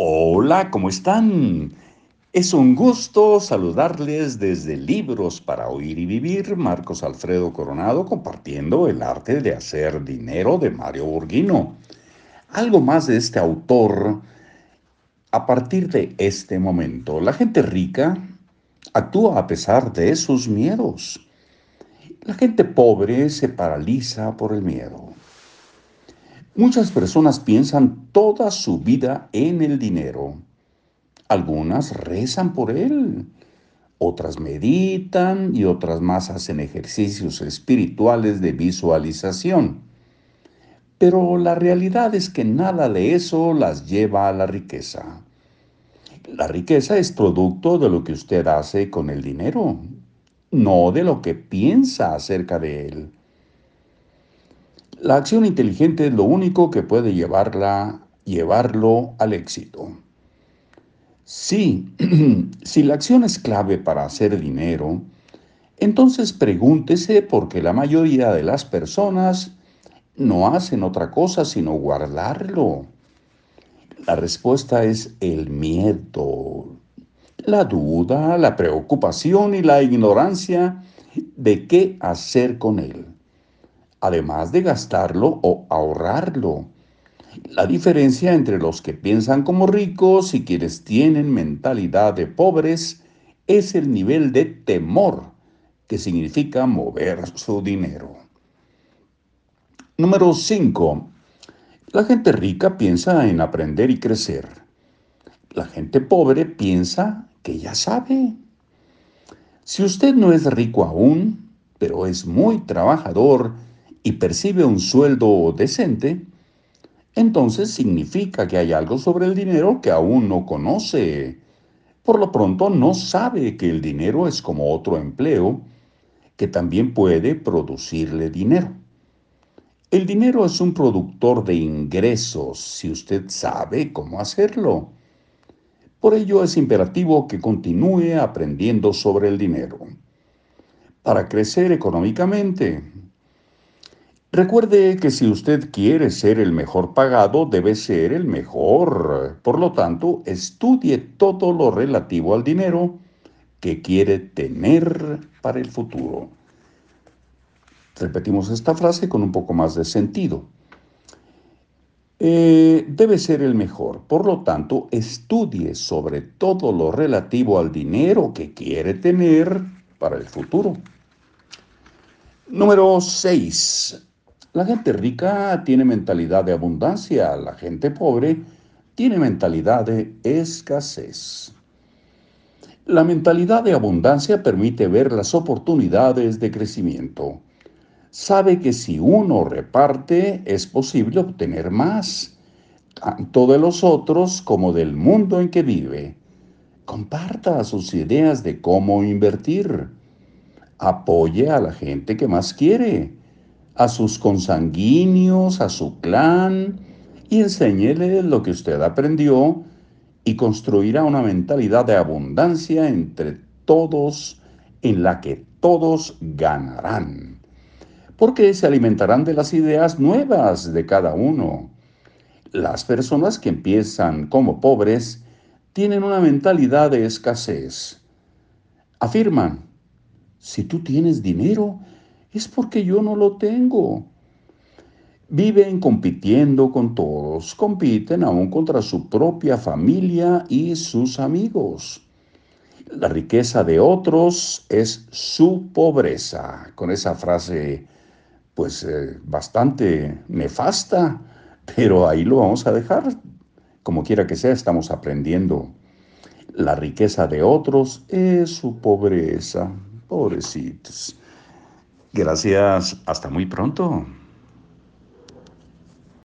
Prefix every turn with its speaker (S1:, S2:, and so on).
S1: Hola, ¿cómo están? Es un gusto saludarles desde Libros para Oír y Vivir, Marcos Alfredo Coronado, compartiendo el arte de hacer dinero de Mario Burguino. Algo más de este autor a partir de este momento. La gente rica actúa a pesar de sus miedos. La gente pobre se paraliza por el miedo. Muchas personas piensan toda su vida en el dinero. Algunas rezan por él, otras meditan y otras más hacen ejercicios espirituales de visualización. Pero la realidad es que nada de eso las lleva a la riqueza. La riqueza es producto de lo que usted hace con el dinero, no de lo que piensa acerca de él. La acción inteligente es lo único que puede llevarla, llevarlo al éxito. Sí, si la acción es clave para hacer dinero, entonces pregúntese por qué la mayoría de las personas no hacen otra cosa sino guardarlo. La respuesta es el miedo, la duda, la preocupación y la ignorancia de qué hacer con él, además de gastarlo o ahorrarlo. La diferencia entre los que piensan como ricos y quienes tienen mentalidad de pobres es el nivel de temor que significa mover su dinero. Número 5. La gente rica piensa en aprender y crecer. La gente pobre piensa que ya sabe. Si usted no es rico aún, pero es muy trabajador y percibe un sueldo decente, entonces significa que hay algo sobre el dinero que aún no conoce. Por lo pronto no sabe que el dinero es como otro empleo que también puede producirle dinero. El dinero es un productor de ingresos si usted sabe cómo hacerlo. Por ello es imperativo que continúe aprendiendo sobre el dinero. Para crecer económicamente, recuerde que si usted quiere ser el mejor pagado, debe ser el mejor. Por lo tanto, estudie todo lo relativo al dinero que quiere tener para el futuro. Repetimos esta frase con un poco más de sentido. Eh, debe ser el mejor. Por lo tanto, estudie sobre todo lo relativo al dinero que quiere tener para el futuro. Número 6. La gente rica tiene mentalidad de abundancia, la gente pobre tiene mentalidad de escasez. La mentalidad de abundancia permite ver las oportunidades de crecimiento sabe que si uno reparte es posible obtener más, tanto de los otros como del mundo en que vive. Comparta sus ideas de cómo invertir. Apoye a la gente que más quiere, a sus consanguíneos, a su clan, y enséñele lo que usted aprendió y construirá una mentalidad de abundancia entre todos en la que todos ganarán porque se alimentarán de las ideas nuevas de cada uno. Las personas que empiezan como pobres tienen una mentalidad de escasez. Afirman, si tú tienes dinero, es porque yo no lo tengo. Viven compitiendo con todos, compiten aún contra su propia familia y sus amigos. La riqueza de otros es su pobreza. Con esa frase pues eh, bastante nefasta, pero ahí lo vamos a dejar. Como quiera que sea, estamos aprendiendo. La riqueza de otros es su pobreza. Pobrecitos. Gracias. Hasta muy pronto.